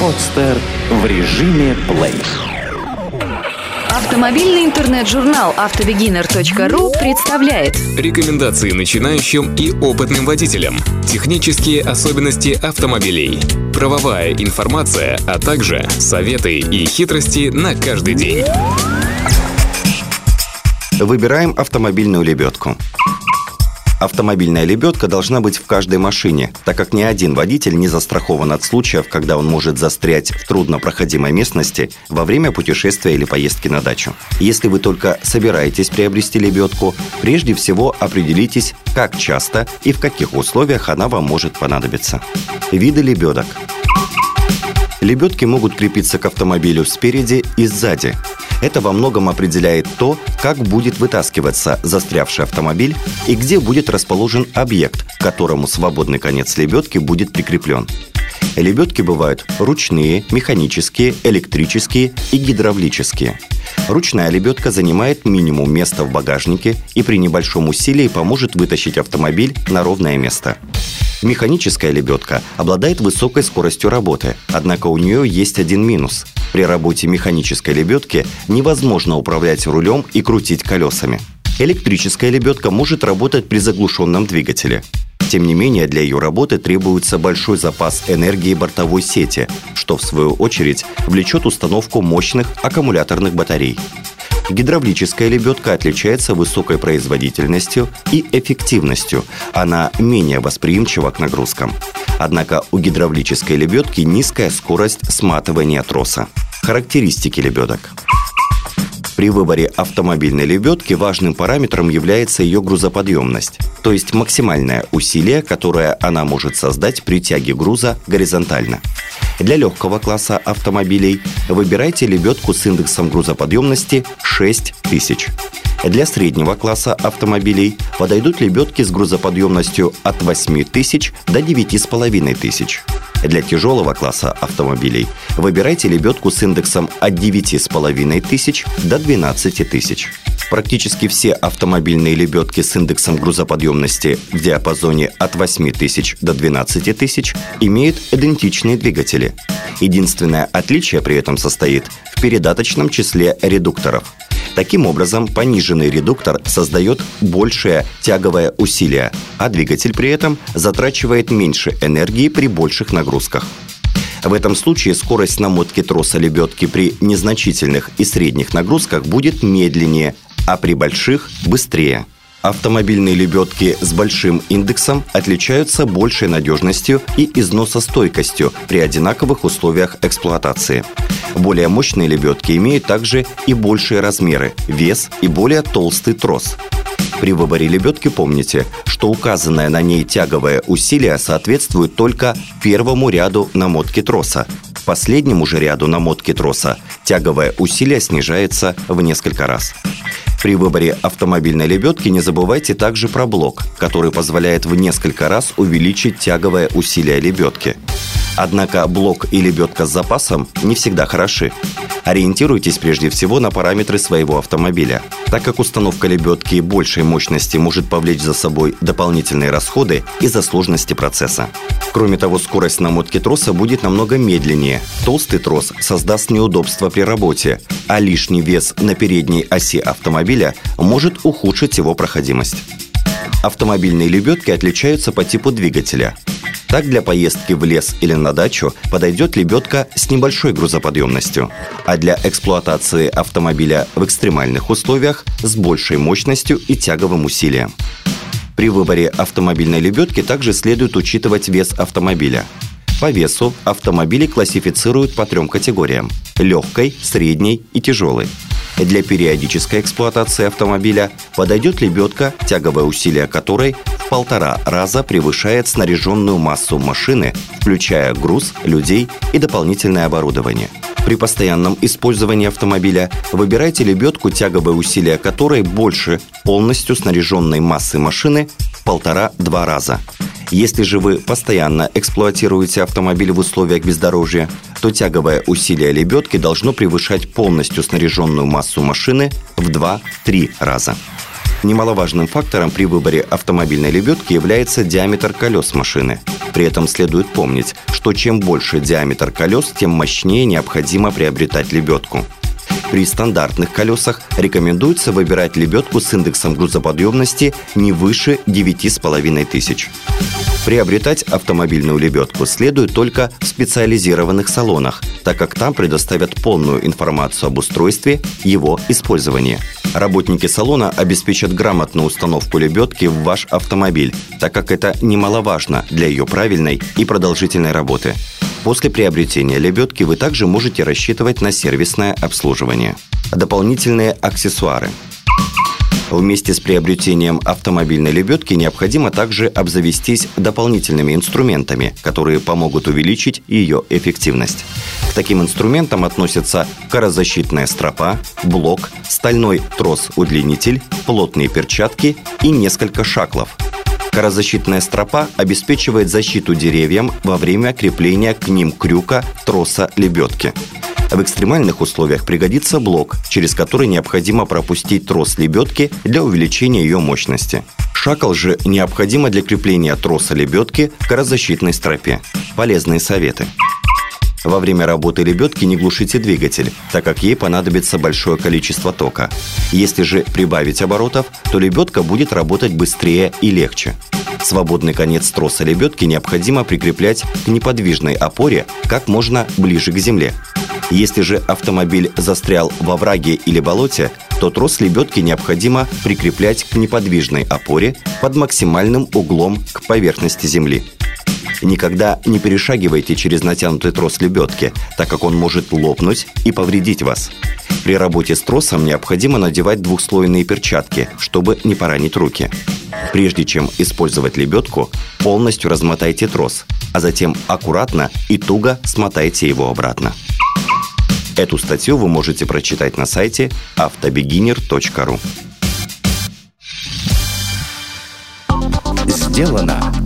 Подстер в режиме плей. Автомобильный интернет-журнал автобегинер.ру представляет Рекомендации начинающим и опытным водителям. Технические особенности автомобилей. Правовая информация, а также советы и хитрости на каждый день. Выбираем автомобильную лебедку. Автомобильная лебедка должна быть в каждой машине, так как ни один водитель не застрахован от случаев, когда он может застрять в труднопроходимой местности во время путешествия или поездки на дачу. Если вы только собираетесь приобрести лебедку, прежде всего определитесь, как часто и в каких условиях она вам может понадобиться. Виды лебедок. Лебедки могут крепиться к автомобилю спереди и сзади. Это во многом определяет то, как будет вытаскиваться застрявший автомобиль и где будет расположен объект, к которому свободный конец лебедки будет прикреплен. Лебедки бывают ручные, механические, электрические и гидравлические. Ручная лебедка занимает минимум места в багажнике и при небольшом усилии поможет вытащить автомобиль на ровное место. Механическая лебедка обладает высокой скоростью работы, однако у нее есть один минус. При работе механической лебедки невозможно управлять рулем и крутить колесами. Электрическая лебедка может работать при заглушенном двигателе. Тем не менее, для ее работы требуется большой запас энергии бортовой сети, что в свою очередь влечет установку мощных аккумуляторных батарей. Гидравлическая лебедка отличается высокой производительностью и эффективностью. Она менее восприимчива к нагрузкам. Однако у гидравлической лебедки низкая скорость сматывания троса. Характеристики лебедок. При выборе автомобильной лебедки важным параметром является ее грузоподъемность, то есть максимальное усилие, которое она может создать при тяге груза горизонтально. Для легкого класса автомобилей выбирайте лебедку с индексом грузоподъемности 6000. Для среднего класса автомобилей подойдут лебедки с грузоподъемностью от 8 тысяч до 9,5 тысяч. Для тяжелого класса автомобилей выбирайте лебедку с индексом от 9,5 тысяч до 12 тысяч. Практически все автомобильные лебедки с индексом грузоподъемности в диапазоне от 8 тысяч до 12 тысяч имеют идентичные двигатели. Единственное отличие при этом состоит в передаточном числе редукторов. Таким образом, пониженный редуктор создает большее тяговое усилие, а двигатель при этом затрачивает меньше энергии при больших нагрузках. В этом случае скорость намотки троса лебедки при незначительных и средних нагрузках будет медленнее, а при больших – быстрее. Автомобильные лебедки с большим индексом отличаются большей надежностью и износостойкостью при одинаковых условиях эксплуатации. Более мощные лебедки имеют также и большие размеры, вес и более толстый трос. При выборе лебедки помните, что указанное на ней тяговое усилие соответствует только первому ряду намотки троса. Последнему же ряду намотки троса тяговое усилие снижается в несколько раз. При выборе автомобильной лебедки не забывайте также про блок, который позволяет в несколько раз увеличить тяговое усилие лебедки. Однако блок и лебедка с запасом не всегда хороши. Ориентируйтесь прежде всего на параметры своего автомобиля, так как установка лебедки большей мощности может повлечь за собой дополнительные расходы из-за сложности процесса. Кроме того, скорость намотки троса будет намного медленнее. Толстый трос создаст неудобства при работе, а лишний вес на передней оси автомобиля может ухудшить его проходимость. Автомобильные лебедки отличаются по типу двигателя. Так для поездки в лес или на дачу подойдет лебедка с небольшой грузоподъемностью, а для эксплуатации автомобиля в экстремальных условиях с большей мощностью и тяговым усилием. При выборе автомобильной лебедки также следует учитывать вес автомобиля. По весу автомобили классифицируют по трем категориям – легкой, средней и тяжелой. Для периодической эксплуатации автомобиля подойдет лебедка, тяговое усилие которой в полтора раза превышает снаряженную массу машины, включая груз, людей и дополнительное оборудование. При постоянном использовании автомобиля выбирайте лебедку, тяговое усилие которой больше полностью снаряженной массы машины в полтора-два раза. Если же вы постоянно эксплуатируете автомобиль в условиях бездорожья, то тяговое усилие лебедки должно превышать полностью снаряженную массу машины в 2-3 раза. Немаловажным фактором при выборе автомобильной лебедки является диаметр колес машины. При этом следует помнить, что чем больше диаметр колес, тем мощнее необходимо приобретать лебедку. При стандартных колесах рекомендуется выбирать лебедку с индексом грузоподъемности не выше 9,5 тысяч. Приобретать автомобильную лебедку следует только в специализированных салонах, так как там предоставят полную информацию об устройстве его использования. Работники салона обеспечат грамотную установку лебедки в ваш автомобиль, так как это немаловажно для ее правильной и продолжительной работы. После приобретения лебедки вы также можете рассчитывать на сервисное обслуживание. Дополнительные аксессуары – Вместе с приобретением автомобильной лебедки необходимо также обзавестись дополнительными инструментами, которые помогут увеличить ее эффективность. К таким инструментам относятся карозащитная стропа, блок, стальной трос-удлинитель, плотные перчатки и несколько шаклов. Карозащитная стропа обеспечивает защиту деревьям во время крепления к ним крюка троса лебедки. В экстремальных условиях пригодится блок, через который необходимо пропустить трос лебедки для увеличения ее мощности. Шакал же необходимо для крепления троса лебедки к разощитной стропе. Полезные советы. Во время работы лебедки не глушите двигатель, так как ей понадобится большое количество тока. Если же прибавить оборотов, то лебедка будет работать быстрее и легче. Свободный конец троса лебедки необходимо прикреплять к неподвижной опоре как можно ближе к земле. Если же автомобиль застрял во враге или болоте, то трос лебедки необходимо прикреплять к неподвижной опоре под максимальным углом к поверхности земли. Никогда не перешагивайте через натянутый трос лебедки, так как он может лопнуть и повредить вас. При работе с тросом необходимо надевать двухслойные перчатки, чтобы не поранить руки. Прежде чем использовать лебедку, полностью размотайте трос, а затем аккуратно и туго смотайте его обратно. Эту статью вы можете прочитать на сайте автобегинер.ру. Сделано